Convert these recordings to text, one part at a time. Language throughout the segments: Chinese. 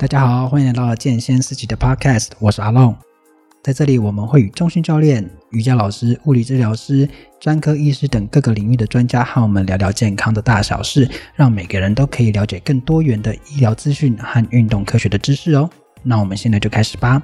大家好，欢迎来到健先思齐的 Podcast，我是阿龙。在这里，我们会与中训教练、瑜伽老师、物理治疗师、专科医师等各个领域的专家和我们聊聊健康的大小事，让每个人都可以了解更多元的医疗资讯和运动科学的知识哦。那我们现在就开始吧。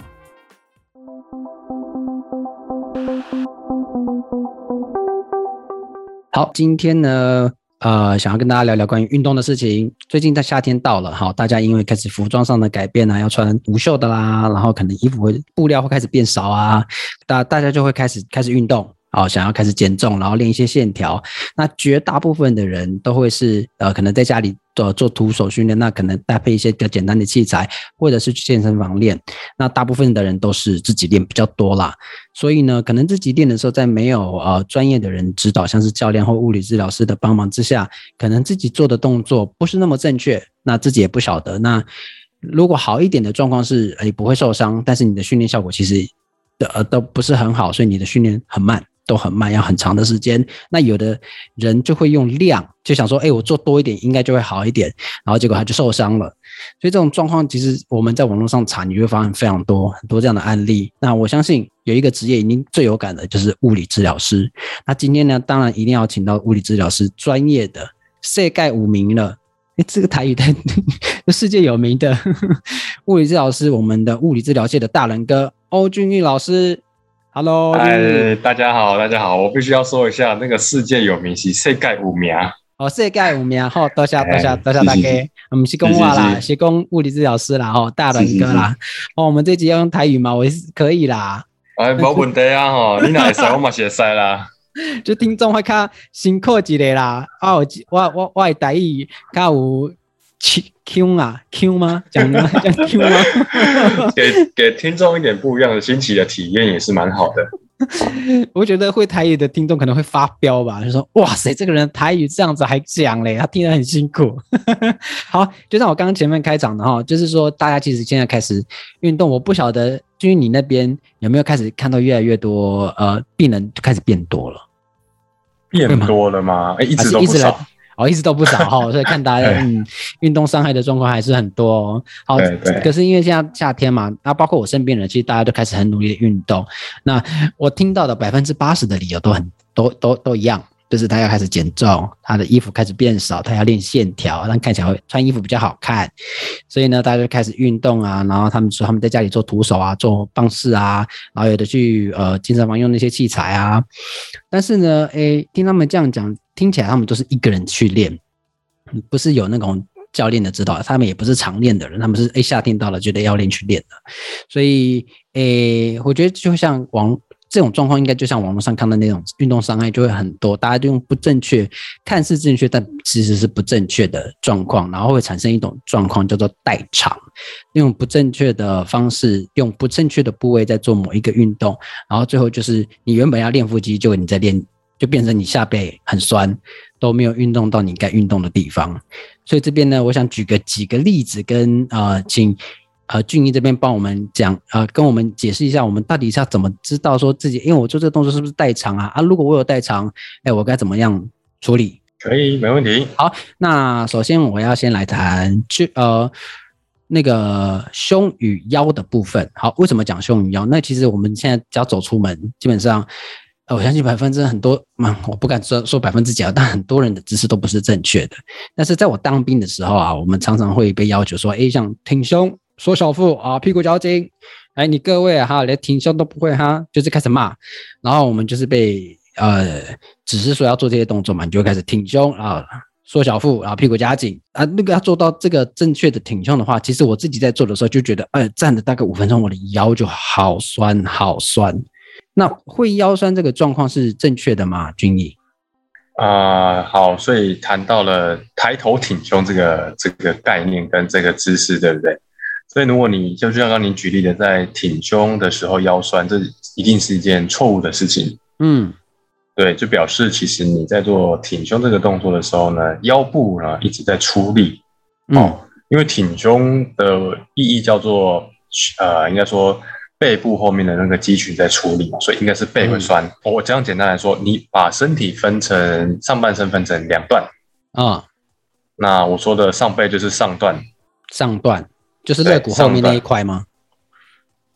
好，今天呢，呃，想要跟大家聊聊关于运动的事情。最近在夏天到了，哈，大家因为开始服装上的改变啊，要穿无袖的啦，然后可能衣服会布料会开始变少啊，大大家就会开始开始运动。哦，想要开始减重，然后练一些线条。那绝大部分的人都会是呃，可能在家里做做徒手训练，那可能搭配一些比较简单的器材，或者是去健身房练。那大部分的人都是自己练比较多啦。所以呢，可能自己练的时候，在没有呃专业的人指导，像是教练或物理治疗师的帮忙之下，可能自己做的动作不是那么正确，那自己也不晓得。那如果好一点的状况是，诶，不会受伤，但是你的训练效果其实的呃都不是很好，所以你的训练很慢。都很慢，要很长的时间。那有的人就会用量，就想说，哎，我做多一点应该就会好一点，然后结果他就受伤了。所以这种状况，其实我们在网络上查，你会发现非常多很多这样的案例。那我相信有一个职业已经最有感的就是物理治疗师。那今天呢，当然一定要请到物理治疗师专业的世界五名了，哎，这个台语的 世界有名的 物理治疗师，我们的物理治疗界的大人哥欧峻邑老师。Hello，哎，大家好，大家好，我必须要说一下，那个世界有名是世界五名哦，世界有名，好，多谢多谢多谢大家，我们是公话啦，是公物理治疗师啦，吼，大伦哥啦，哦，我们这集要用台语吗？我也是可以啦，哎，没问题啊，吼，你哪会使，我嘛是会使啦，就听众会较辛苦一点啦，啊，我我我我台语较有。Q 啊，Q 吗？讲吗？讲 Q 吗？给给听众一点不一样的新奇的体验也是蛮好的。我觉得会台语的听众可能会发飙吧，就说：“哇塞，这个人台语这样子还讲嘞，他听得很辛苦。”好，就像我刚刚前面开场的哈，就是说大家其实现在开始运动，我不晓得就是你那边有没有开始看到越来越多呃病人就开始变多了，变多了吗？哎，一直都不少。哦，一直都不少哈，所以看大家嗯，运动伤害的状况还是很多哦。好，可是因为现在夏天嘛，那包括我身边人，其实大家都开始很努力的运动。那我听到的百分之八十的理由都很都都都一样，就是他要开始减重，他的衣服开始变少，他要练线条，让看起来会穿衣服比较好看。所以呢，大家就开始运动啊，然后他们说他们在家里做徒手啊，做棒式啊，然后有的去呃健身房用那些器材啊。但是呢，诶，听他们这样讲。听起来他们都是一个人去练，不是有那种教练的指导，他们也不是常练的人，他们是诶夏天到了觉得要练去练的，所以诶我觉得就像网这种状况，应该就像网络上看的那种运动伤害就会很多，大家都用不正确，看似正确但其实是不正确的状况，然后会产生一种状况叫做代偿，用不正确的方式，用不正确的部位在做某一个运动，然后最后就是你原本要练腹肌，就你在练。就变成你下背很酸，都没有运动到你该运动的地方。所以这边呢，我想举个几个例子跟，啊，请呃俊逸这边帮我们讲，呃，跟我们解释一下，我们到底是要怎么知道说自己，因为我做这个动作是不是代偿啊？啊，如果我有代偿，哎，我该怎么样处理？可以，没问题。好，那首先我要先来谈，去呃那个胸与腰的部分。好，为什么讲胸与腰？那其实我们现在只要走出门，基本上。我相信百分之很多，嘛，我不敢说说百分之几啊，但很多人的姿势都不是正确的。但是在我当兵的时候啊，我们常常会被要求说，哎，像挺胸、缩小腹啊、屁股夹紧，哎，你各位，哈，连挺胸都不会哈，就是开始骂。然后我们就是被呃，只是说要做这些动作嘛，你就开始挺胸啊、缩小腹，然后屁股夹紧啊。那个要做到这个正确的挺胸的话，其实我自己在做的时候就觉得，哎，站了大概五分钟，我的腰就好酸，好酸。那会腰酸这个状况是正确的吗？峻邑啊，好，所以谈到了抬头挺胸这个这个概念跟这个姿势，对不对？所以如果你就像刚刚你举例的，在挺胸的时候腰酸，这一定是一件错误的事情。嗯，对，就表示其实你在做挺胸这个动作的时候呢，腰部呢一直在出力。哦，嗯，因为挺胸的意义叫做呃，应该说。背部后面的那个肌群在出力，所以应该是背会酸。嗯、我这样简单来说，你把身体分成上半身分成两段啊。那我说的上背就是上段，上段就是肋骨后面那一块吗？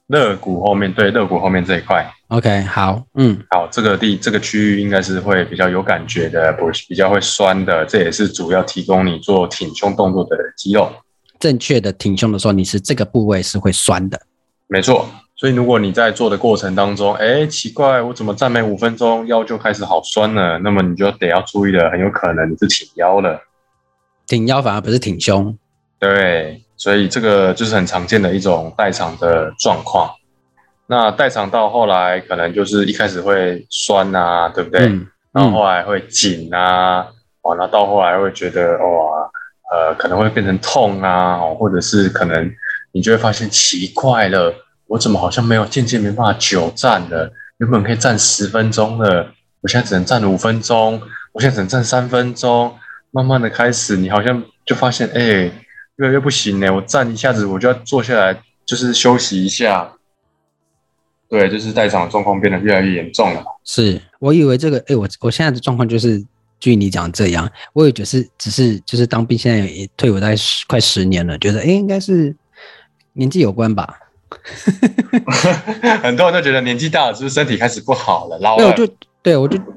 肋骨后面，对，肋骨后面这一块。OK，好，嗯，好，这个地这个区域应该是会比较有感觉的，不是比较会酸的，这也是主要提供你做挺胸动作的肌肉。正确的挺胸的时候，你是这个部位是会酸的。没错，所以如果你在做的过程当中，哎，奇怪，我怎么站没五分钟，腰就开始好酸了？那么你就得要注意了，很有可能你是挺腰了。挺腰反而不是挺胸。对。所以这个就是很常见的一种代偿的状况。那代偿到后来可能就是一开始会酸啊，对不对？然后后来会紧啊，哦，那到后来会觉得哇，呃，可能会变成痛啊，或者是可能你就会发现奇怪了，我怎么好像没有渐渐没办法久站了？原本可以站十分钟的，我现在只能站五分钟，我现在只能站三分钟。慢慢的开始，你好像就发现，哎。越来越不行呢，我站一下子我就要坐下来，就是休息一下。对，就是在场的状况变得越来越严重了。是我以为这个，哎、欸，我我现在的状况就是，据你讲这样，我也觉得是只是就是当兵，现在也退伍大概十快十年了，觉得哎、欸，应该是年纪有关吧。很多人都觉得年纪大了，是不是身体开始不好了？老了。对，我就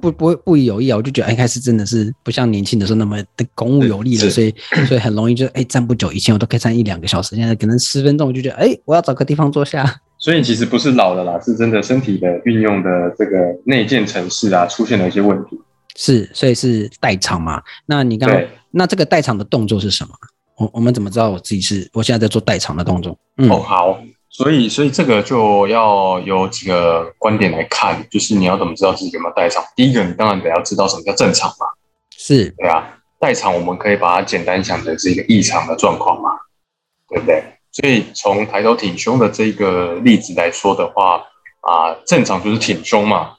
不不会不以为意啊，我就觉得一开始真的是不像年轻的时候那么的公务有力了，所以 所以很容易就哎站不久，以前我都可以站一两个小时，现在可能十分钟我就觉得哎，我要找个地方坐下。所以其实不是老了啦，是真的身体的运用的这个内建程式啊出现了一些问题。是，所以是代偿嘛？那你刚刚那这个代偿的动作是什么？我我们怎么知道我自己是我现在在做代偿的动作？嗯，哦好。所以，所以这个就要有几个观点来看，就是你要怎么知道自己有没有代偿？第一个，你当然得要知道什么叫正常嘛，是对啊。代偿我们可以把它简单想成是一个异常的状况嘛，对不对？所以从抬头挺胸的这个例子来说的话，啊，正常就是挺胸嘛，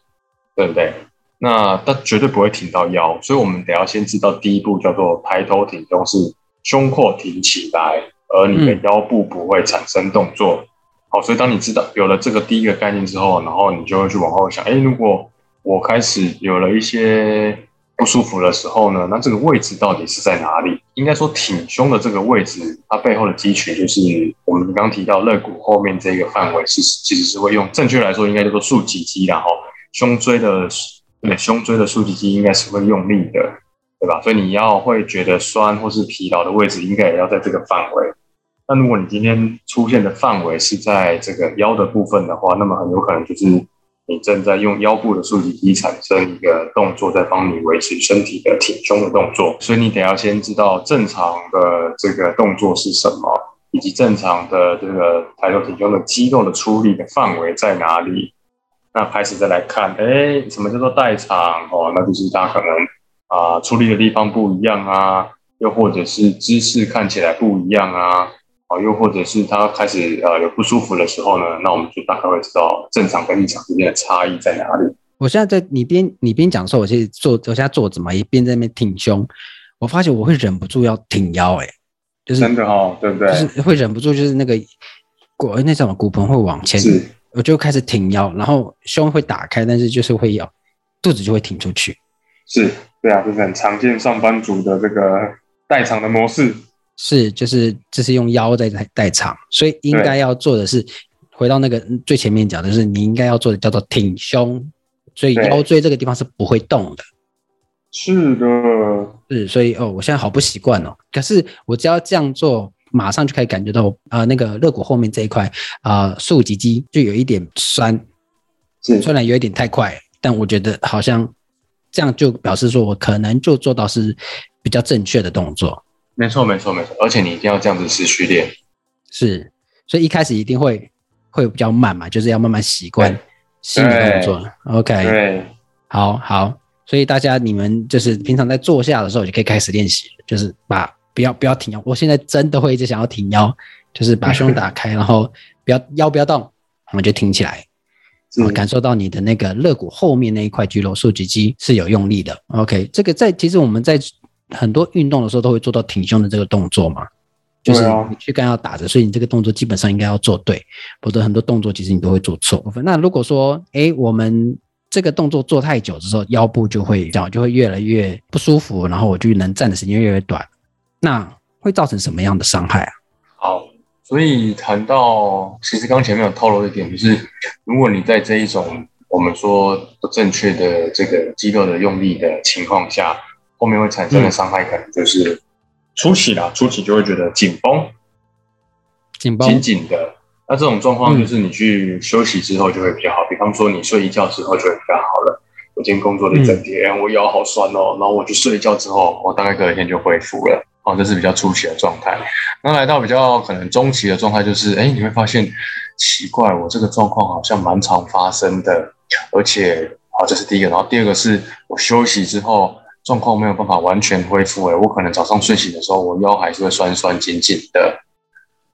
对不对？那它绝对不会挺到腰，所以我们得要先知道第一步叫做抬头挺胸是胸廓挺起来，而你的腰部不会产生动作。嗯好，所以当你知道有了这个第一个概念之后，然后你就会去往后想，哎，如果我开始有了一些不舒服的时候呢，那这个位置到底是在哪里？应该说挺胸的这个位置，它背后的肌群就是我们刚提到肋骨后面这个范围是其实是会用，正确来说应该叫做竖脊肌，然后胸椎的对胸椎的竖脊肌应该是会用力的，对吧？所以你要会觉得酸或是疲劳的位置，应该也要在这个范围。那如果你今天出现的范围是在这个腰的部分的话，那么很有可能就是你正在用腰部的竖脊肌产生一个动作，在帮你维持身体的挺胸的动作。所以你得要先知道正常的这个动作是什么，以及正常的这个抬头挺胸的肌肉的出力的范围在哪里。那开始再来看，哎，什么叫做代偿？哦，那就是它可能啊、呃、出力的地方不一样啊，又或者是姿势看起来不一样啊。又或者是他开始呃有不舒服的时候呢，那我们就大概会知道正常跟异常之间的差异在哪里。我现在在你边你边讲的时候，我其实坐我现在坐着嘛，一边在那边挺胸。我发现我会忍不住要挺腰，欸，哎，就是真的哦，对不对？就是会忍不住，就是那个骨那什么骨盆会往前，是我就开始挺腰，然后胸会打开，但是就是会要肚子就会挺出去。是，对啊，就是很常见上班族的这个代偿的模式。是，就是这是用腰在代代偿，所以应该要做的是回到那个最前面讲的，就是你应该要做的叫做挺胸，所以腰椎这个地方是不会动的。是的，是，所以哦，我现在好不习惯哦。可是我只要这样做，马上就可以感觉到啊、呃，那个肋骨后面这一块啊，竖脊肌就有一点酸。是，虽然有一点太快，但我觉得好像这样就表示说我可能就做到是比较正确的动作。没错，没错，没错，而且你一定要这样子持续练，是，所以一开始一定会会比较慢嘛，就是要慢慢习惯新的动作。OK，对，好好，所以大家你们就是平常在坐下的时候就可以开始练习，就是把不要不要挺腰，我现在真的会一直想要挺腰，就是把胸打开，然后不要腰不要动，我们就挺起来，我感受到你的那个肋骨后面那一块肌肉竖脊肌是有用力的。OK，这个在其实我们在。很多运动的时候都会做到挺胸的这个动作嘛，就是你躯干要打着，所以你这个动作基本上应该要做对，否则很多动作其实你都会做错。那如果说，哎，我们这个动作做太久的时候，腰部就会这样，就会越来越不舒服，然后我就能站的时间越来越短，那会造成什么样的伤害啊？好，所以谈到，其实刚前面有透露一点，就是如果你在这一种我们说不正确的这个肌肉的用力的情况下，后面会产生的伤害可能就是初期啦，初期就会觉得紧绷，紧绷，紧紧的。那这种状况就是你去休息之后就会比较好，比方说你睡一觉之后就会比较好了。我今天工作了一整天，我腰好酸哦，然后我去睡一觉之后，我大概隔一天就恢复了。哦，这是比较初期的状态。那来到比较可能中期的状态，就是哎，你会发现奇怪，我这个状况好像蛮常发生的，而且好，这是第一个。然后第二个是我休息之后状况没有办法完全恢复，哎，我可能早上睡醒的时候，我腰还是会酸酸紧紧的，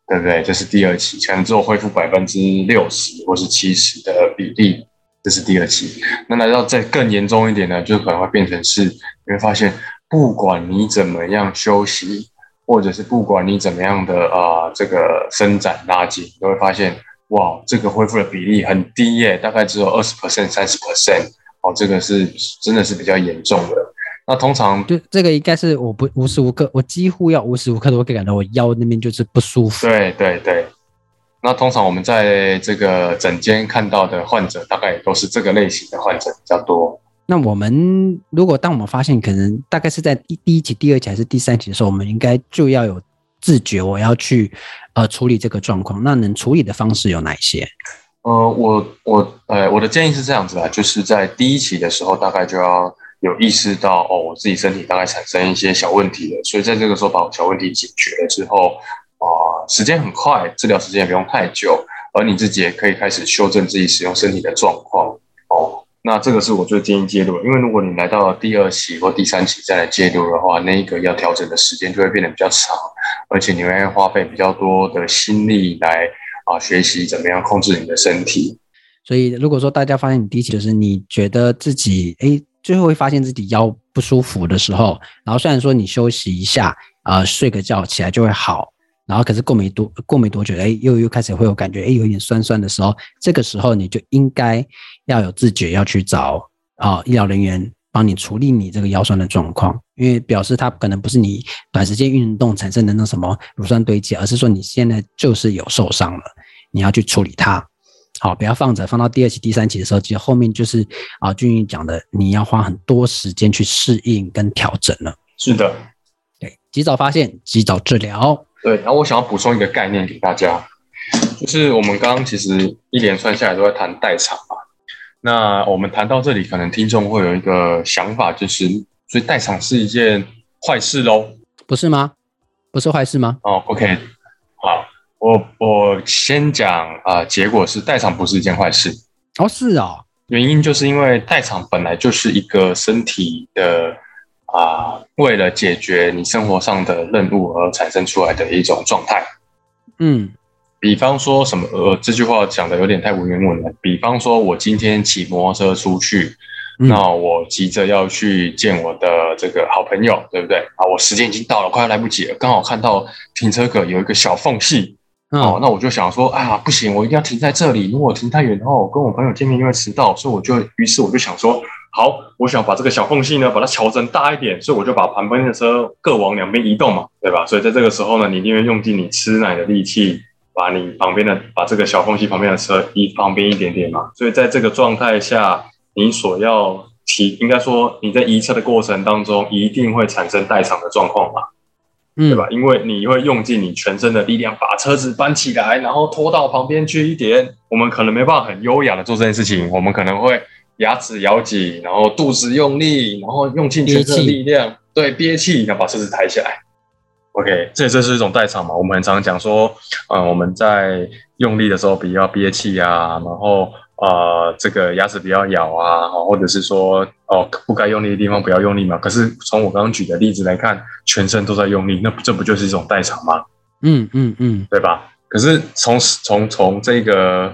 对不对？这是第二期，可能只有恢复百分之六十或是七十的比例，这是第二期。那来到再更严重一点呢，就可能会变成是你会发现。不管你怎么样休息，或者是不管你怎么样的啊、这个伸展拉筋，你会发现哇，这个恢复的比例很低耶，大概只有二十 percent、三十 percent 哦，这个是真的是比较严重的。那通常对这个应该是我不无时无刻，我几乎要无时无刻都会感到我腰那边就是不舒服。对对对。那通常我们在这个诊间看到的患者，大概也都是这个类型的患者比较多。那我们如果当我们发现可能大概是在第第一期、第二期还是第三期的时候，我们应该就要有自觉，我要去呃处理这个状况。那能处理的方式有哪一些？呃，我我呃我的建议是这样子啊，就是在第一期的时候，大概就要有意识到哦，我自己身体大概产生一些小问题了，所以在这个时候把我小问题解决了之后啊、时间很快，治疗时间也不用太久，而你自己也可以开始修正自己使用身体的状况哦。那这个是我最建议介入，因为如果你来到了第二期或第三期再来介入的话，那一个要调整的时间就会变得比较长，而且你会花费比较多的心力来啊学习怎么样控制你的身体。所以如果说大家发现你第一期就是你觉得自己哎最后会发现自己腰不舒服的时候，然后虽然说你休息一下啊、睡个觉起来就会好。然后可是过没多过没多久，哎，又又开始会有感觉，哎，有一点酸酸的时候，这个时候你就应该要有自觉，要去找啊、医疗人员帮你处理你这个腰酸的状况，因为表示它可能不是你短时间运动产生的那什么乳酸堆积，而是说你现在就是有受伤了，你要去处理它。好，不要放着，放到第二期、第三期的时候，其实后面就是啊，俊宇讲的，你要花很多时间去适应跟调整了。是的，对，及早发现，及早治疗。对，然后我想要补充一个概念给大家，就是我们刚刚其实一连串下来都在谈代偿嘛。那我们谈到这里，可能听众会有一个想法，就是所以代偿是一件坏事喽？不是吗？不是坏事吗？哦，OK，好，我我先讲啊、呃，结果是代偿不是一件坏事。哦，是哦，原因就是因为代偿本来就是一个身体的。啊，为了解决你生活上的任务而产生出来的一种状态，嗯，比方说什么？呃，这句话讲的有点太文言文了。比方说，我今天骑摩托车出去，嗯、那我急着要去见我的这个好朋友，对不对？啊，我时间已经到了，快要来不及了，刚好看到停车格有一个小缝隙，嗯、哦，那我就想说，啊，不行，我一定要停在这里，如果停太远的话，我跟我朋友见面就会迟到，所以我就，于是我就想说。好，我想把这个小缝隙呢，把它调整大一点，所以我就把旁边的车各往两边移动嘛，对吧？所以在这个时候呢，你一定会用尽你吃奶的力气，把你旁边的把这个小缝隙旁边的车移旁边一点点嘛。所以在这个状态下，你所要提，应该说你在移车的过程当中，一定会产生代偿的状况嘛，对吧？因为你会用尽你全身的力量把车子搬起来，然后拖到旁边去一点。我们可能没办法很优雅的做这件事情，我们可能会。牙齿咬紧，然后肚子用力，然后用尽全身的力量，憋。对，憋气，然后把车子抬起来。OK，这这是一种代偿嘛？我们很常讲说，嗯，我们在用力的时候比较憋气啊，然后呃，这个牙齿不要咬啊，或者是说哦，不该用力的地方不要用力嘛。可是从我刚刚举的例子来看，全身都在用力，那这不就是一种代偿吗？嗯嗯嗯，对吧？可是从从从这个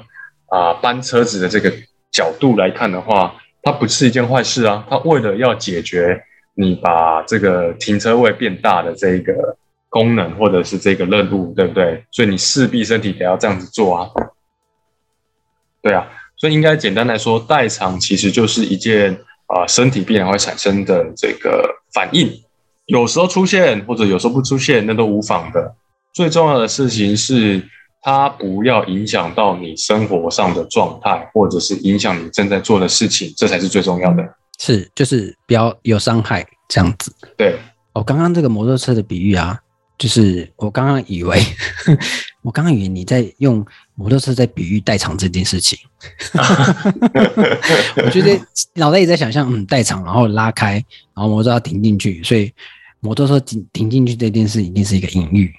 啊、呃、搬车子的这个。角度来看的话，它不是一件坏事啊。它为了要解决你把这个停车位变大的这个功能，或者是这个任务，对不对？所以你势必身体得要这样子做啊。对啊，所以应该简单来说，代偿其实就是一件啊、呃、身体必然会产生的这个反应，有时候出现或者有时候不出现，那都无妨的。最重要的事情是，它不要影响到你生活上的状态，或者是影响你正在做的事情，这才是最重要的。是，就是不要有伤害这样子。对，我刚刚这个摩托车的比喻啊。就是我刚刚以为，我刚刚以为你在用摩托车在比喻代偿这件事情，我觉得脑袋也在想象，嗯，代偿，然后拉开，然后摩托车要停进去，所以摩托车停停进去这件事一定是一个隐喻。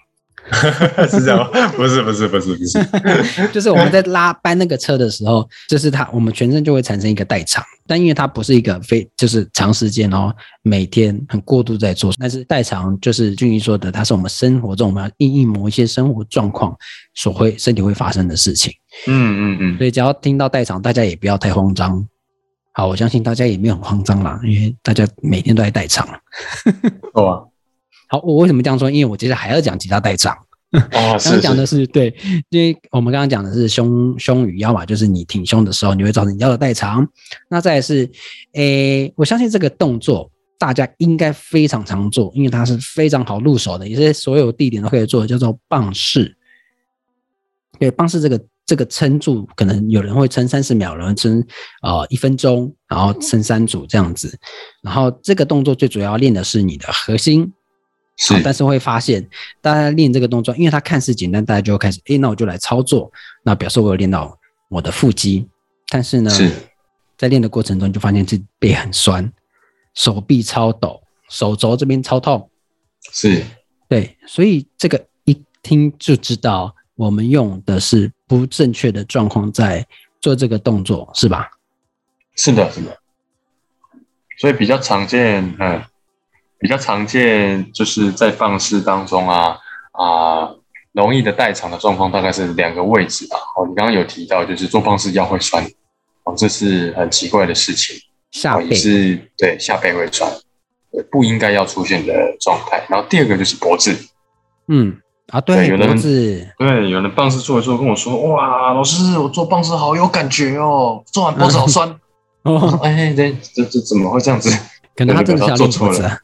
是这样吗，不是不是不是不是，就是我们在拉搬那个车的时候，就是它我们全身就会产生一个代偿，但因为它不是一个非就是长时间哦，每天很过度在做，但是代偿就是俊逸说的，它是我们生活中我们要因应某一些生活状况所会身体会发生的事情。嗯嗯嗯，所以只要听到代偿，大家也不要太慌张。好，我相信大家也没有很慌张啦，因为大家每天都在代偿。哦啊。好，我为什么这样说？因为我接着还要讲其他代偿。哦，刚刚讲的是，是对，因为我们刚刚讲的是胸胸与腰嘛，就是你挺胸的时候，你会造成腰的代偿。那再来是，诶，我相信这个动作大家应该非常常做，因为它是非常好入手的，也是所有地点都可以做的，叫做棒式。对，棒式这个这个撑住，可能有人会撑三十秒，有人撑呃一分钟，然后撑三组这样子。然后这个动作最主要练的是你的核心。是，但是会发现，大家练这个动作，因为它看似简单，大家就会开始，诶，那我就来操作，那表示我有练到我的腹肌。但是呢，是在练的过程中，就发现自己背很酸，手臂超抖，手肘这边超痛。是，对，所以这个一听就知道，我们用的是不正确的状况在做这个动作，是吧？是的，是的。所以比较常见，嗯。比较常见就是在放式当中啊啊，容易的代偿的状况大概是两个位置吧。哦，你刚刚有提到就是做放式腰会酸，哦，这是很奇怪的事情。下背是，对，下背会酸，不应该要出现的状态。然后第二个就是脖子，嗯啊，对，对有人对，有人棒式做的时候跟我说，哇，老师，我做棒式好有感觉哦，做完脖子好酸。哦，哎，对，这这怎么会这样子？可能他真的想做错了。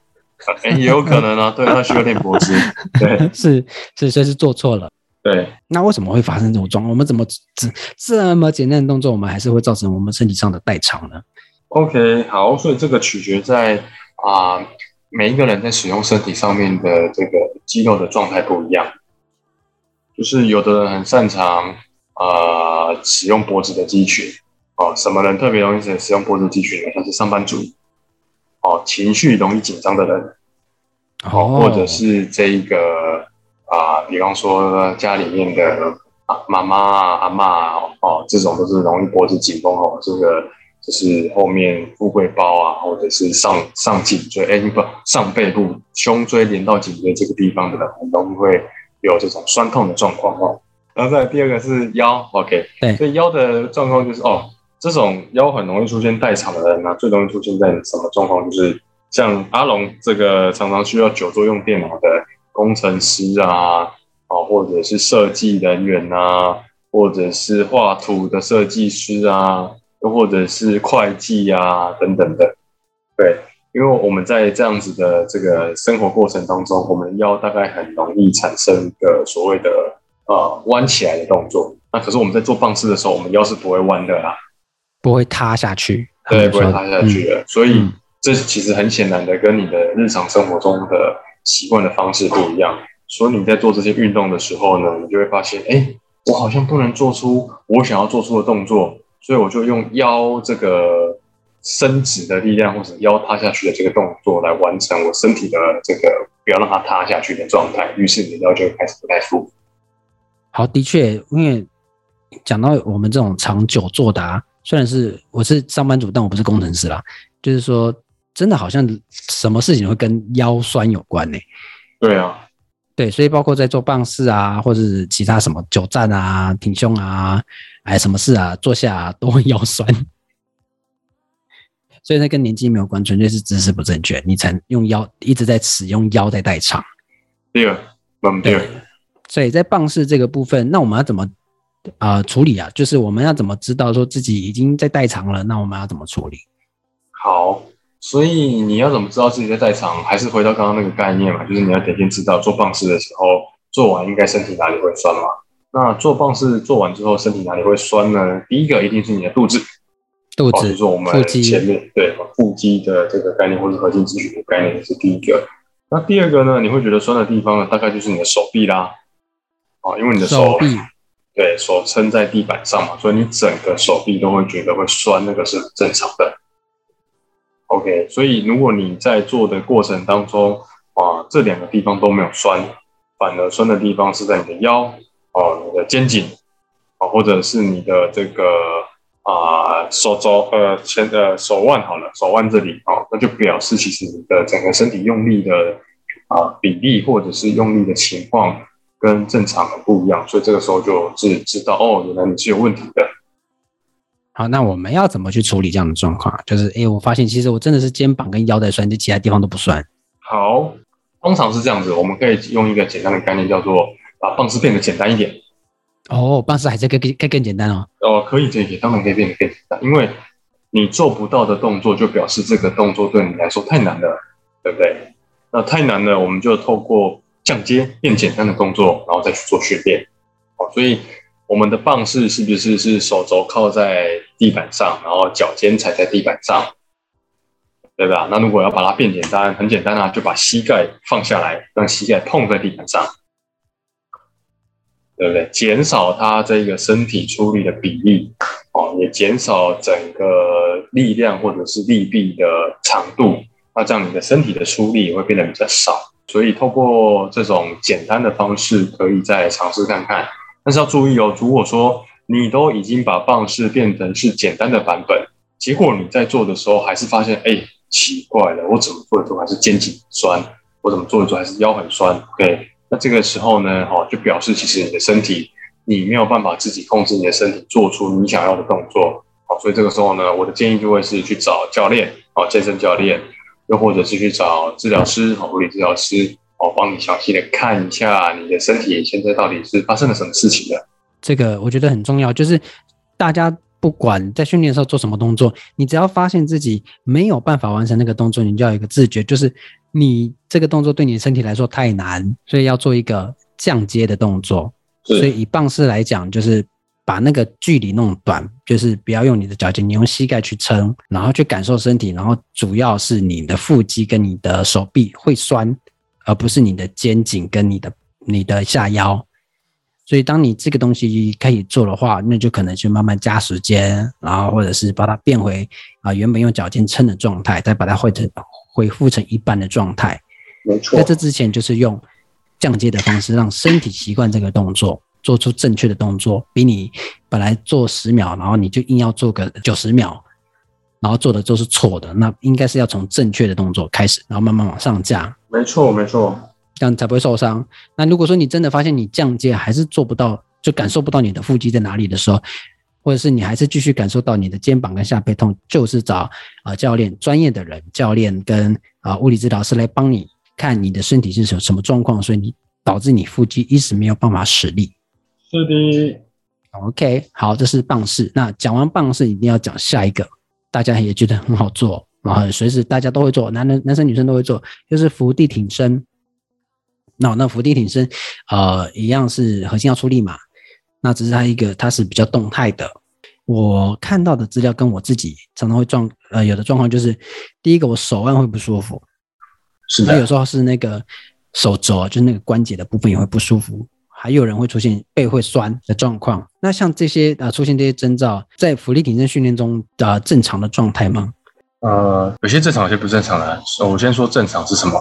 哎，也有可能啊，对，他需要练脖子，对，是是，所以是做错了，对。那为什么会发生这种状况？我们怎么这这么简单的动作，我们还是会造成我们身体上的代偿呢？OK，好，所以这个取决在啊、呃，每一个人在使用身体上面的这个肌肉的状态不一样，就是有的人很擅长啊、呃、使用脖子的肌群，哦，什么人特别容易使用脖子肌群呢？像是上班族。哦，情绪容易紧张的人，哦，或者是这一个啊、呃，比方说家里面的啊妈妈啊、阿嬷啊，哦，这种都是容易脖子紧绷哦，这个就是后面富贵包啊，或者是上上颈椎，哎，不，上背部胸椎连到颈椎这个地方的人，很容易会有这种酸痛的状况哦。然后再第二个是腰，OK，对，所以腰的状况就是哦。这种腰很容易出现代偿的人呢、最容易出现在什么状况？就是像阿龙这个常常需要久坐用电脑的工程师啊，啊，或者是设计人员啊，或者是画图的设计师啊，又或者是会计啊等等的。对，因为我们在这样子的这个生活过程当中，我们腰大概很容易产生一个所谓的呃弯起来的动作。那可是我们在做棒式的时候，我们腰是不会弯的啦。不会塌下去，对，不会塌下去的。嗯、所以这其实很显然的跟你的日常生活中的习惯的方式不一样。所以你在做这些运动的时候呢，你就会发现，哎，我好像不能做出我想要做出的动作，所以我就用腰这个伸直的力量，或者腰塌下去的这个动作来完成我身体的这个不要让它塌下去的状态。于是你的腰就会开始不太舒服。好，的确，因为讲到我们这种长久坐的啊。虽然是我是上班族，但我不是工程师啦。就是说，真的好像什么事情会跟腰酸有关呢？对啊，对，所以包括在做棒式啊，或者是其他什么久站啊、挺胸啊，哎，什么事啊，坐下啊，都会腰酸。所以那跟年纪没有关，纯粹是姿势不正确，你才用腰一直在使用腰在代偿。对啊，对。所以在棒式这个部分，那我们要怎么？啊、呃，处理啊，就是我们要怎么知道说自己已经在代偿了？那我们要怎么处理？好，所以你要怎么知道自己在代偿？还是回到刚刚那个概念嘛，就是你要得先知道做棒式的时候，做完应该身体哪里会酸嘛？那做棒式做完之后，身体哪里会酸呢？第一个一定是你的肚子，肚子，就是我们前面对腹肌的这个概念，或是核心肌群的概念是第一个。那第二个呢？你会觉得酸的地方呢，大概就是你的手臂啦，啊，因为你的手，手臂对手撑在地板上嘛，所以你整个手臂都会觉得会酸，那个是正常的。OK，所以如果你在做的过程当中啊，这两个地方都没有酸，反而酸的地方是在你的腰啊、你的肩颈啊，或者是你的这个啊手肘呃前呃手腕好了，手腕这里啊，那就表示其实你的整个身体用力的啊比例或者是用力的情况跟正常的不一样，所以这个时候就知知道哦，原来你是有问题的。好，那我们要怎么去处理这样的状况？就是，哎，我发现其实我真的是肩膀跟腰在酸，就其他地方都不酸。好，通常是这样子，我们可以用一个简单的概念，叫做把棒式变得简单一点。哦，棒式还是更更更简单哦。哦，可以这些，当然可以变得更简单，因为你做不到的动作，就表示这个动作对你来说太难了，对不对？那太难了，我们就透过降阶变简单的动作，然后再去做训练。好，所以。我们的棒式是不是是手肘靠在地板上，然后脚尖踩在地板上，对吧？那如果要把它变简单，很简单啊，就把膝盖放下来，让膝盖碰在地板上，对不对？减少它这个身体出力的比例，哦，也减少整个力量或者是力臂的长度，那这样你的身体的出力也会变得比较少。所以透过这种简单的方式，可以再尝试看看。但是要注意哦，如果说你都已经把棒式变成是简单的版本，结果你在做的时候还是发现，哎，奇怪了，我怎么做的时候还是肩颈酸，我怎么做的时候还是腰很酸，OK？那这个时候呢，哈，就表示其实你的身体你没有办法自己控制你的身体做出你想要的动作，好，所以这个时候呢，我的建议就会是去找教练，啊，健身教练，又或者是去找治疗师，好，物理治疗师。我帮你详细的看一下你的身体现在到底是发生了什么事情的。这个我觉得很重要，就是大家不管在训练的时候做什么动作，你只要发现自己没有办法完成那个动作，你就要有一个自觉，就是你这个动作对你的身体来说太难，所以要做一个降阶的动作。所以以棒式来讲，就是把那个距离弄短，就是不要用你的脚尖，你用膝盖去撑，然后去感受身体，然后主要是你的腹肌跟你的手臂会酸。而不是你的肩颈跟你的你的下腰，所以当你这个东西可以做的话，那就可能去慢慢加时间，然后或者是把它变回啊原本用脚尖撑的状态，再把它恢成恢复成一般的状态。没错，在这之前就是用降阶的方式，让身体习惯这个动作，做出正确的动作，比你本来做十秒，然后你就硬要做个九十秒，然后做的都是错的，那应该是要从正确的动作开始，然后慢慢往上加。没错，没错，这样才不会受伤。那如果说你真的发现你降阶还是做不到，就感受不到你的腹肌在哪里的时候，或者是你还是继续感受到你的肩膀跟下背痛，就是找啊、呃、教练，专业的人，教练跟啊、呃、物理治疗师来帮你看你的身体是什什么状况，所以你导致你腹肌一直没有办法使力。是的，OK，好，这是棒式。那讲完棒式，一定要讲下一个，大家也觉得很好做。然后随时大家都会做，男人、男生、女生都会做，就是伏地挺身。那那伏地挺身，呃，一样是核心要出力嘛。那只是它一个，它是比较动态的。我看到的资料跟我自己常常会状，呃，有的状况就是，第一个我手腕会不舒服，是的。那有时候是那个手肘，就是那个关节的部分也会不舒服，还有人会出现背会酸的状况。那像这些啊、呃，出现这些征兆，在浮力挺身训练中的、呃、正常的状态吗？呃，有些正常，有些不正常的。我先说正常是什么？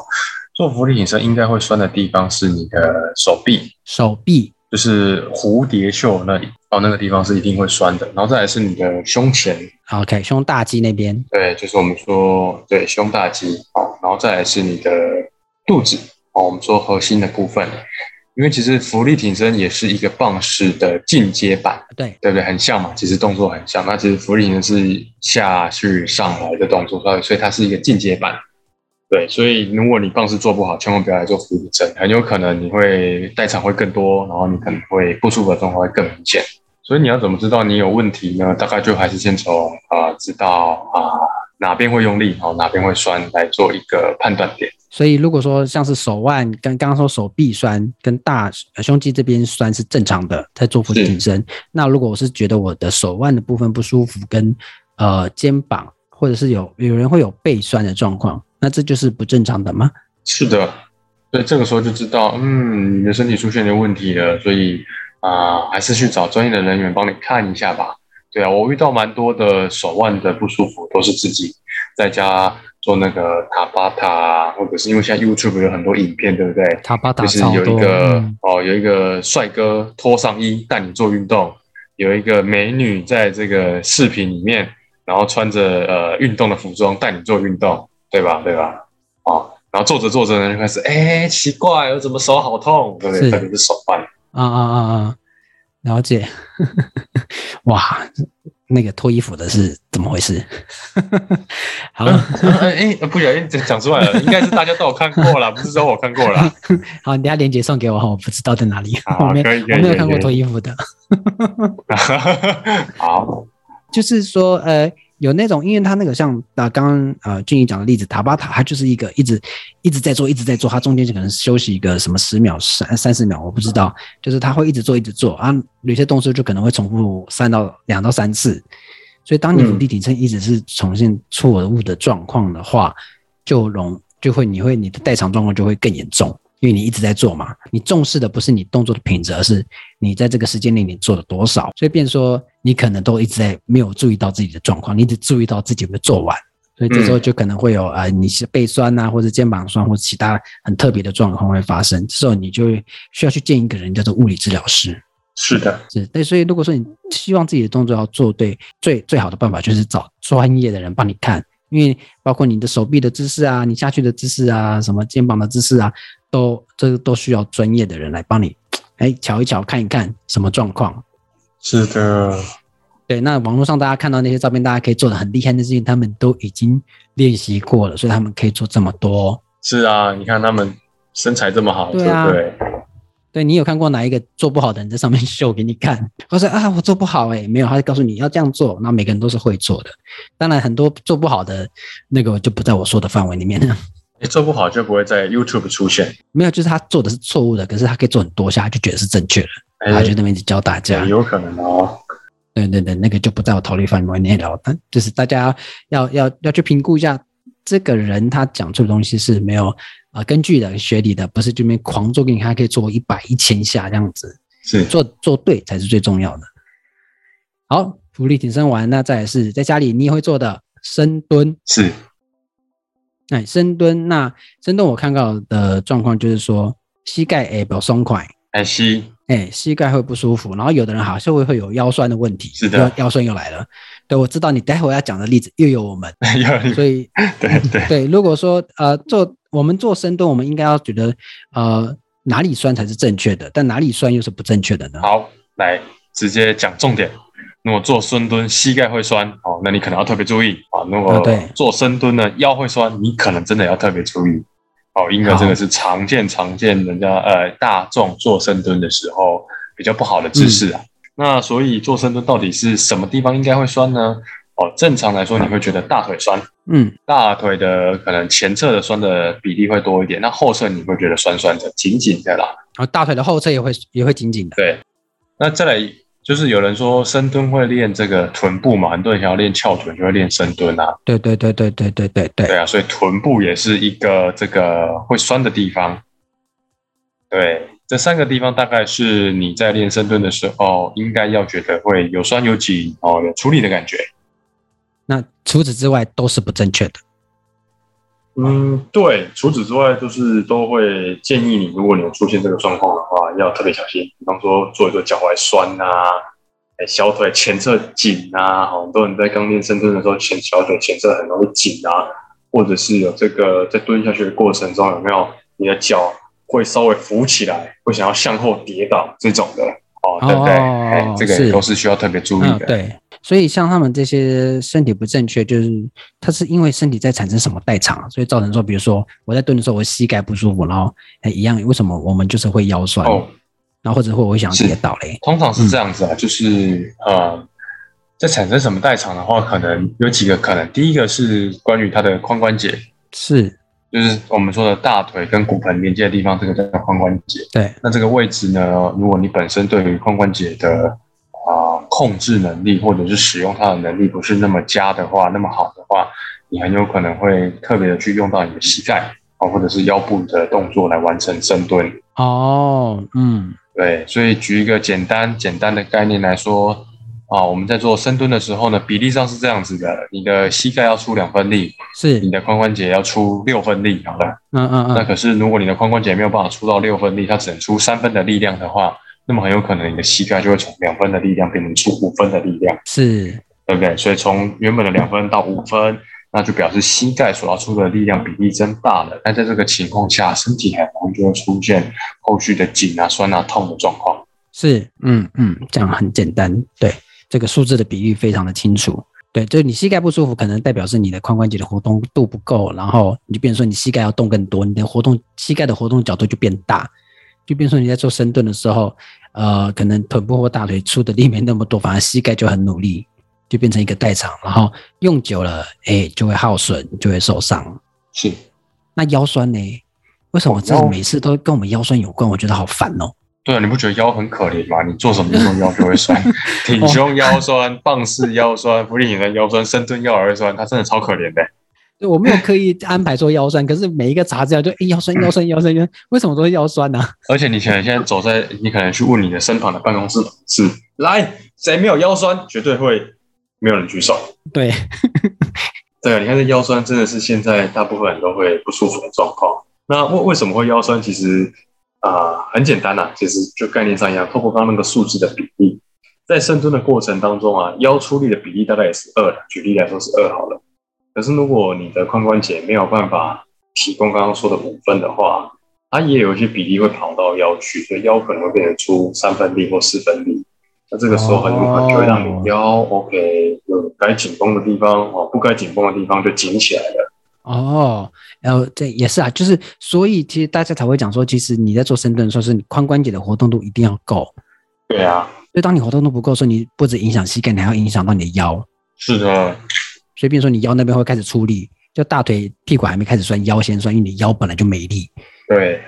做浮力挺身应该会酸的地方是你的手臂，手臂就是蝴蝶袖那里，哦，那个地方是一定会酸的。然后再来是你的胸前，OK，胸大肌那边，对，就是我们说对胸大肌，哦，然后再来是你的肚子，哦，我们说核心的部分。因为其实浮力挺身也是一个棒式的进阶版，对对不对？很像嘛，其实动作很像。那其实浮力挺身是下去上来的动作，所以它是一个进阶版。对，所以如果你棒式做不好，千万不要来做浮力挺身，很有可能你会代偿会更多，然后你可能会不舒服的状况会更明显。所以你要怎么知道你有问题呢？大概就还是先从啊、呃，知道啊、呃、哪边会用力，然后，哪边会酸，来做一个判断点。所以如果说像是手腕跟刚刚说手臂酸，跟大胸肌这边酸是正常的，在做伏地挺身。那如果我是觉得我的手腕的部分不舒服，跟呃肩膀，或者是有有人会有背酸的状况，那这就是不正常的吗？是的，所以这个时候就知道，嗯，你的身体出现的问题了，所以啊、呃，还是去找专业的人员帮你看一下吧。对啊，我遇到蛮多的手腕的不舒服，都是自己在家。做那个塔巴塔，或者是因为现在 YouTube 有很多影片，对不对？塔巴塔就是有一个、嗯、哦，有一个帅哥脱上衣带你做运动，有一个美女在这个视频里面，然后穿着呃运动的服装带你做运动，对吧？对吧？哦，然后做着做着呢，就开始哎，奇怪，我怎么手好痛？对不对？特别是手腕。啊啊啊啊！了解。哇。那个脱衣服的是怎么回事？好，哎、不小心讲出来了，应该是大家都有看过了，不是说我看过了。好，你等下链接送给我哈，我不知道在哪里。好，可以，可以，我没有看过脱衣服的。好，就是说，呃。有那种，因为他那个像啊，刚刚呃俊逸讲的例子，塔巴塔，他就是一个一直一直在做，一直在做，他中间就可能休息一个什么十秒、三三十秒，我不知道，就是他会一直做，一直做啊，有些动作就可能会重复三到两到三次，所以当你伏地挺身一直是重现错误的状况的话，就容就会你会你的代偿状况就会更严重。因为你一直在做嘛，你重视的不是你动作的品质，而是你在这个时间内你做了多少。所以，变说你可能都一直在没有注意到自己的状况，你只注意到自己有没有做完。所以这时候就可能会有呃，你是背酸呐，或者肩膀酸，或者其他很特别的状况会发生。这时候你就需要去见一个人，叫做物理治疗师。是的，是。对，所以如果说你希望自己的动作要做对，最最好的办法就是找专业的人帮你看，因为包括你的手臂的姿势啊，你下去的姿势啊，什么肩膀的姿势啊。都这个都需要专业的人来帮你，哎，瞧一瞧，看一看什么状况。是的，对。那网络上大家看到那些照片，大家可以做的很厉害的事情，他们都已经练习过了，所以他们可以做这么多。是啊，你看他们身材这么好，对啊，对。对，你有看过哪一个做不好的人在上面秀给你看？我说啊，我做不好哎，没有，他就告诉你要这样做。那每个人都是会做的，当然很多做不好的那个就不在我说的范围里面了。你做不好就不会在 YouTube 出现。没有，就是他做的是错误的，可是他可以做很多下，就觉得是正确的。他就那边教大家，有可能哦。对对对，那个就不在我考虑范围内了。但就是大家要要要去评估一下，这个人他讲出的东西是没有啊根据的、学理的，不是这边狂做给你看，还可以做一百一千下这样子。是做做对才是最重要的。好，福利挺身完，那再来是在家里你也会做的深蹲。是。哎，深蹲，那深蹲我看到的状况就是说，膝盖哎比较松快，哎膝，哎膝盖会不舒服，然后有的人好像会会有腰酸的问题，是的，腰酸又来了。对，我知道你待会要讲的例子又有我们，所以 对对对，如果说呃做我们做深蹲，我们应该要觉得呃哪里酸才是正确的，但哪里酸又是不正确的呢？好，来直接讲重点。如果做深蹲膝盖会酸，哦，那你可能要特别注意啊。如果做深蹲呢腰会酸，你可能真的要特别注意。哦，因为这个是常见常见人家呃大众做深蹲的时候比较不好的姿势啊。嗯、那所以做深蹲到底是什么地方应该会酸呢？哦，正常来说你会觉得大腿酸，嗯，大腿的可能前侧的酸的比例会多一点，那后侧你会觉得酸酸的、紧紧的啦。啊，大腿的后侧也会也会紧紧的。对，那再来。就是有人说深蹲会练这个臀部嘛，很多人想要练翘臀就会练深蹲啊。对对对对对对对对。对啊，所以臀部也是一个这个会酸的地方。对，这三个地方大概是你在练深蹲的时候应该要觉得会有酸有紧哦，有出力的感觉。那除此之外都是不正确的。嗯，对，除此之外就是都会建议你，如果你有出现这个状况的话，要特别小心。比方说做一做脚踝酸呐、啊，哎，小腿前侧紧呐，很多人在刚练深蹲的时候，前小腿前侧很容易紧啊，或者是有这个在蹲下去的过程中有没有你的脚会稍微浮起来，会想要向后跌倒这种的哦，对不对？哎，这个都是需要特别注意的。嗯、对。所以像他们这些身体不正确，就是他是因为身体在产生什么代偿，所以造成说，比如说我在蹲的时候，我膝盖不舒服，然后哎一样，为什么我们就是会腰酸，哦然后或者会我会想跌倒嘞？通常是这样子啊，嗯、就是呃，在产生什么代偿的话，可能有几个可能。第一个是关于它的髋关节，是，就是我们说的大腿跟骨盆连接的地方，这个叫髋关节。对，那这个位置呢，如果你本身对于髋关节的控制能力，或者是使用它的能力不是那么佳的话，那么好的话，你很有可能会特别的去用到你的膝盖啊，或者是腰部的动作来完成深蹲。哦，嗯，对，所以举一个简单简单的概念来说。啊，我们在做深蹲的时候呢，比例上是这样子的：你的膝盖要出两分力，是你的髋关节要出六分力，好了。嗯嗯嗯。那可是如果你的髋关节没有办法出到六分力，它只能出三分的力量的话，那么很有可能你的膝盖就会从两分的力量变成出五分的力量，是，对不对？所以从原本的两分到五分，那就表示膝盖所要出的力量比例增大了。但在这个情况下，身体很容易就会出现后续的紧啊、酸啊、痛的状况。是，嗯嗯，这样很简单，对。这个数字的比喻非常的清楚，对，就是你膝盖不舒服，可能代表是你的髋关节的活动度不够，然后你就变成说你膝盖要动更多，你的活动膝盖的活动角度就变大，就变成说你在做深蹲的时候，呃，可能臀部或大腿出的力没那么多，反而膝盖就很努力，就变成一个代偿，然后用久了，哎，就会耗损，就会受伤。是，那腰酸呢？为什么这每次都跟我们腰酸有关？我觉得好烦哦。对啊，你不觉得腰很可怜吗？你做什么运动腰就会酸，挺胸腰酸，棒式腰酸，伏地挺身腰酸，深蹲腰儿酸，它真的超可怜的。对，我没有刻意安排说腰酸，可是每一个查资料就哎腰酸 腰酸腰酸腰酸，为什么都会腰酸呢？啊？而且你可能现在走在，你可能去问你的身旁的办公室同事，来，谁没有腰酸？绝对会没有人举手。对，对啊，你看这腰酸真的是现在大部分人都会不舒服的状况。那为为什么会腰酸？其实。啊、呃，很简单呐、啊，其实就概念上一样，透过刚刚那个数字的比例，在深蹲的过程当中啊，腰出力的比例大概也是二，举例来说是二好了。可是如果你的髋关节没有办法提供刚刚说的五分的话，它也有一些比例会跑到腰去，所以腰可能会变成出三分力或四分力。那这个时候很有可能就会让你腰、哦、OK，有该紧绷的地方哦，不该紧绷的地方就紧起来了。哦，然后这也是啊，就是所以其实大家才会讲说，其实你在做深蹲的时候，是你髋关节的活动度一定要够。对啊，所以当你活动度不够的时候，你不止影响膝盖，你还要影响到你的腰。是的，所以比如说你腰那边会开始出力，就大腿屁股还没开始酸，腰先酸，因为你腰本来就没力。对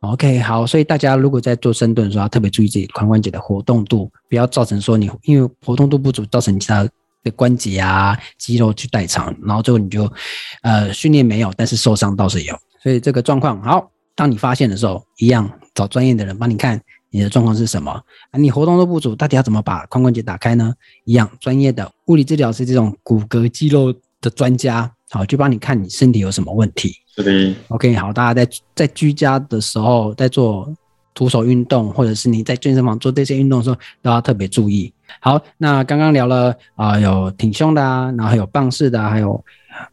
，OK，好，所以大家如果在做深蹲的时候，要特别注意自己髋关节的活动度，不要造成说你因为活动度不足造成其他。的关节啊，肌肉去代偿，然后最后你就，呃，训练没有，但是受伤倒是有，所以这个状况好。当你发现的时候，一样找专业的人帮你看你的状况是什么啊？你活动都不足，到底要怎么把髋关节打开呢？一样专业的物理治疗师这种骨骼肌肉的专家，好，去帮你看你身体有什么问题。是的，OK，好，大家在在居家的时候，在做徒手运动，或者是你在健身房做这些运动的时候，都要特别注意。好，那刚刚聊了啊、呃，有挺胸的啊，然后还有棒式的，还有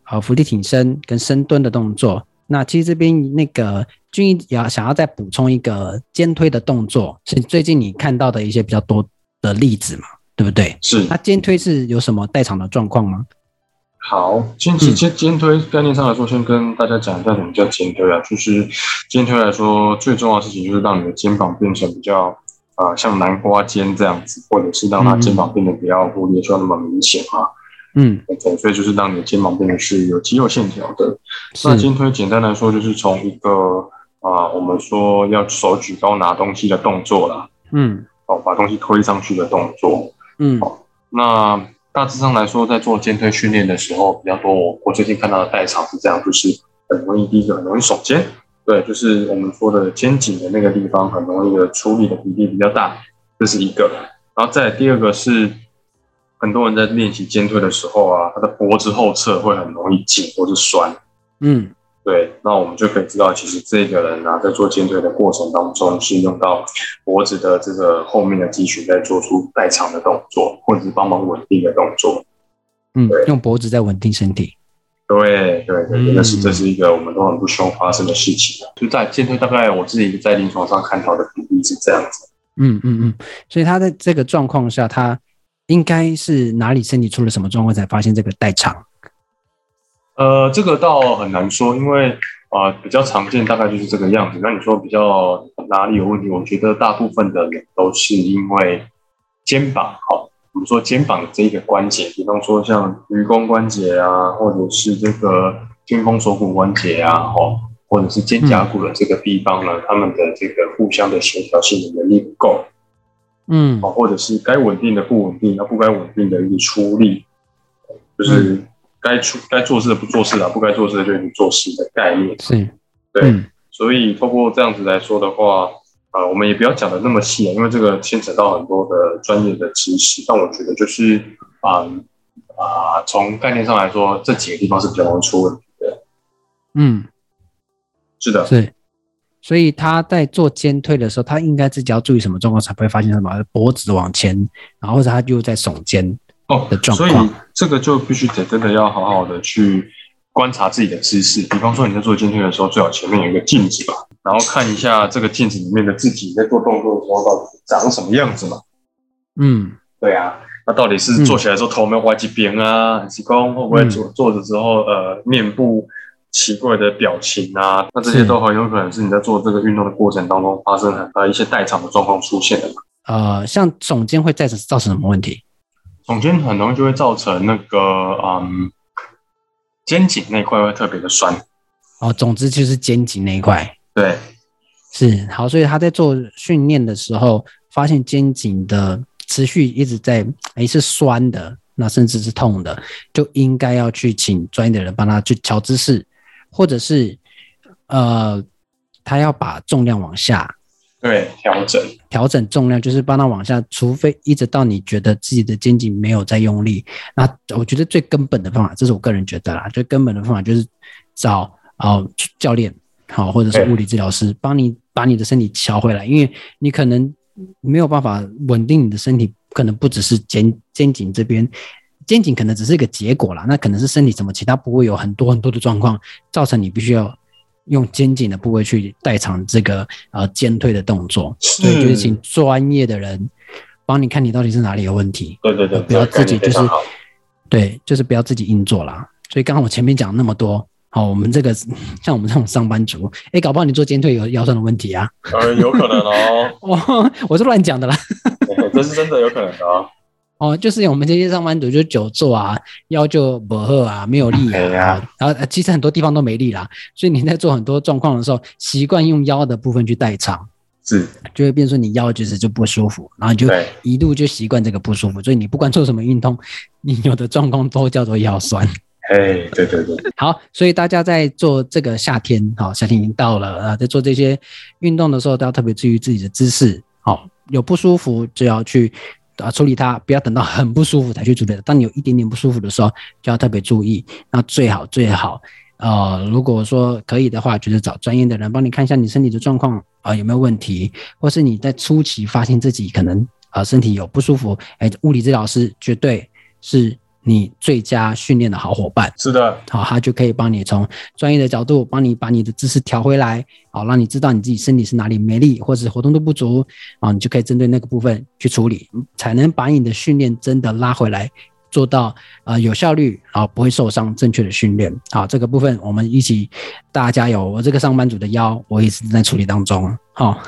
呃伏地挺身跟深蹲的动作。那其实这边那个俊毅也要想要再补充一个肩推的动作，是最近你看到的一些比较多的例子嘛，对不对？是。那肩推是有什么代偿的状况吗？好，肩肩肩推概念上来说，先跟大家讲一下什么叫肩推啊，就是肩推来说，最重要的事情就是让你的肩膀变成比较。啊、呃，像南瓜肩这样子，或者是让它肩膀变得比较忽略，就那么明显啊。嗯，OK，所以就是让你的肩膀变得是有肌肉线条的。那肩推简单来说，就是从一个啊、呃，我们说要手举高拿东西的动作啦。嗯，哦，把东西推上去的动作。嗯，好，那大致上来说，在做肩推训练的时候，比较多。我我最近看到的代偿是这样，就是很容易第一个很容易耸肩。对，就是我们说的肩颈的那个地方，很容易的出力的比例比较大，这是一个。然后再第二个是，很多人在练习肩推的时候啊，他的脖子后侧会很容易紧或是酸。嗯，对，那我们就可以知道，其实这个人啊，在做肩推的过程当中，是用到脖子的这个后面的肌群在做出代偿的动作，或者是帮忙稳定的动作。嗯，用脖子在稳定身体。对对对，真的是这是一个我们都很不希望发生的事情。就在肩推，大概我自己在临床上看到的比例是这样子。嗯嗯嗯，所以他在这个状况下，他应该是哪里身体出了什么状况才发现这个代偿？呃，这个倒很难说，因为啊、呃，比较常见大概就是这个样子。那你说比较哪里有问题？我觉得大部分的人都是因为肩膀好，我们说肩膀这一个关节，比方说像盂肱关节啊，或者是这个肩肱锁骨关节啊，吼，或者是肩胛骨的这个地方呢，他、嗯、们的这个互相的协调性的能力不够，嗯，或者是该稳定的不稳定，那不该稳定的一个出力，就是该出该做事的不做事了，不该做事的就去做事的概念，是，对，嗯、所以透过这样子来说的话。啊、呃，我们也不要讲的那么细啊，因为这个牵扯到很多的专业的知识。但我觉得就是啊啊，呃、从概念上来说，这几个地方是比较容易出问题的。嗯，是的，是。所以他在做肩推的时候，他应该自己要注意什么状况，才不会发现什么脖子往前，然后或者他就在耸肩哦的状况。所以这个就必须得真的要好好的去观察自己的姿势。比方说你在做肩推的时候，最好前面有一个镜子吧。然后看一下这个镜子里面的自己在做动作的时候到底长什么样子嘛？嗯，对啊，那到底是做起来的时候头没有歪几边啊？还是说会不会坐坐着之后呃面部奇怪的表情啊？那这些都很有可能是你在做这个运动的过程当中发生呃一些代偿的状况出现的嘛？呃，像耸肩会造成造成什么问题？耸肩很容易就会造成那个嗯肩颈那块会特别的酸。哦，总之就是肩颈那一块。对，是好，所以他在做训练的时候，发现肩颈的持续一直在，哎，是酸的，那甚至是痛的，就应该要去请专业的人帮他去调姿势，或者是，呃，他要把重量往下，对，调整，调整重量，就是帮他往下，除非一直到你觉得自己的肩颈没有在用力，那我觉得最根本的方法，这是我个人觉得啦，最根本的方法就是找哦、呃、教练。好，或者是物理治疗师帮你把你的身体调回来，因为你可能没有办法稳定你的身体，可能不只是肩肩颈这边，肩颈可能只是一个结果啦，那可能是身体什么其他部位有很多很多的状况，造成你必须要用肩颈的部位去代偿这个呃肩推的动作，所以就是请专业的人帮你看你到底是哪里有问题，对对对，不要自己就是对，就是不要自己硬做啦。所以刚刚我前面讲那么多。好，我们这个像我们这种上班族，哎，搞不好你做肩推有腰酸的问题啊？呃，有可能哦。我我是乱讲的啦。这是真的有可能的哦。哦，就是我们这些上班族就久坐啊，腰就不好啊，没有力啊。啊然后其实很多地方都没力啦，所以你在做很多状况的时候，习惯用腰的部分去代偿，是就会变成说你腰就是就不舒服，然后你就一路就习惯这个不舒服，所以你不管做什么运动，你有的状况都叫做腰酸。哎，对对对，好，所以大家在做这个夏天，好，夏天已经到了啊，在做这些运动的时候，都要特别注意自己的姿势，好，有不舒服就要去啊处理它，不要等到很不舒服才去处理。当你有一点点不舒服的时候，就要特别注意。那最好最好，呃，如果说可以的话，就是找专业的人帮你看一下你身体的状况啊有没有问题，或是你在初期发现自己可能啊身体有不舒服，哎，物理治疗师绝对是。你最佳训练的好伙伴是的，好，他就可以帮你从专业的角度帮你把你的姿势调回来，好，让你知道你自己身体是哪里没力或者是活动度不足，啊，你就可以针对那个部分去处理，才能把你的训练真的拉回来，做到呃有效率，然后不会受伤，正确的训练。好，这个部分我们一起大家加油。我这个上班族的腰，我也是在处理当中。好，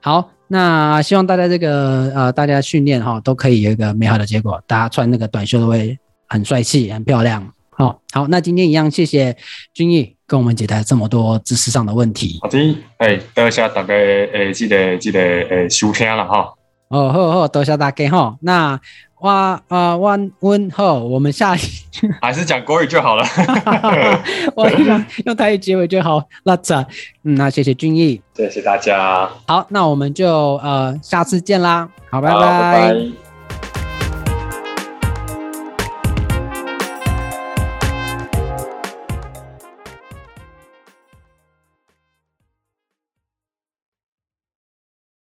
好。那希望大家这个呃，大家训练哈都可以有一个美好的结果，大家穿那个短袖都会很帅气、很漂亮。好，好，那今天一样，谢谢君毅跟我们解答这么多知识上的问题。好的，哎，多谢大家诶，记得记得诶收听了哈。哦，好好，多谢大家哈。那。哇啊，万温后，我们下还是讲国语就好了。我用用台语结尾就好。那这，嗯，那谢谢俊逸，谢谢大家。好，那我们就呃下次见啦。好，拜拜。拜拜。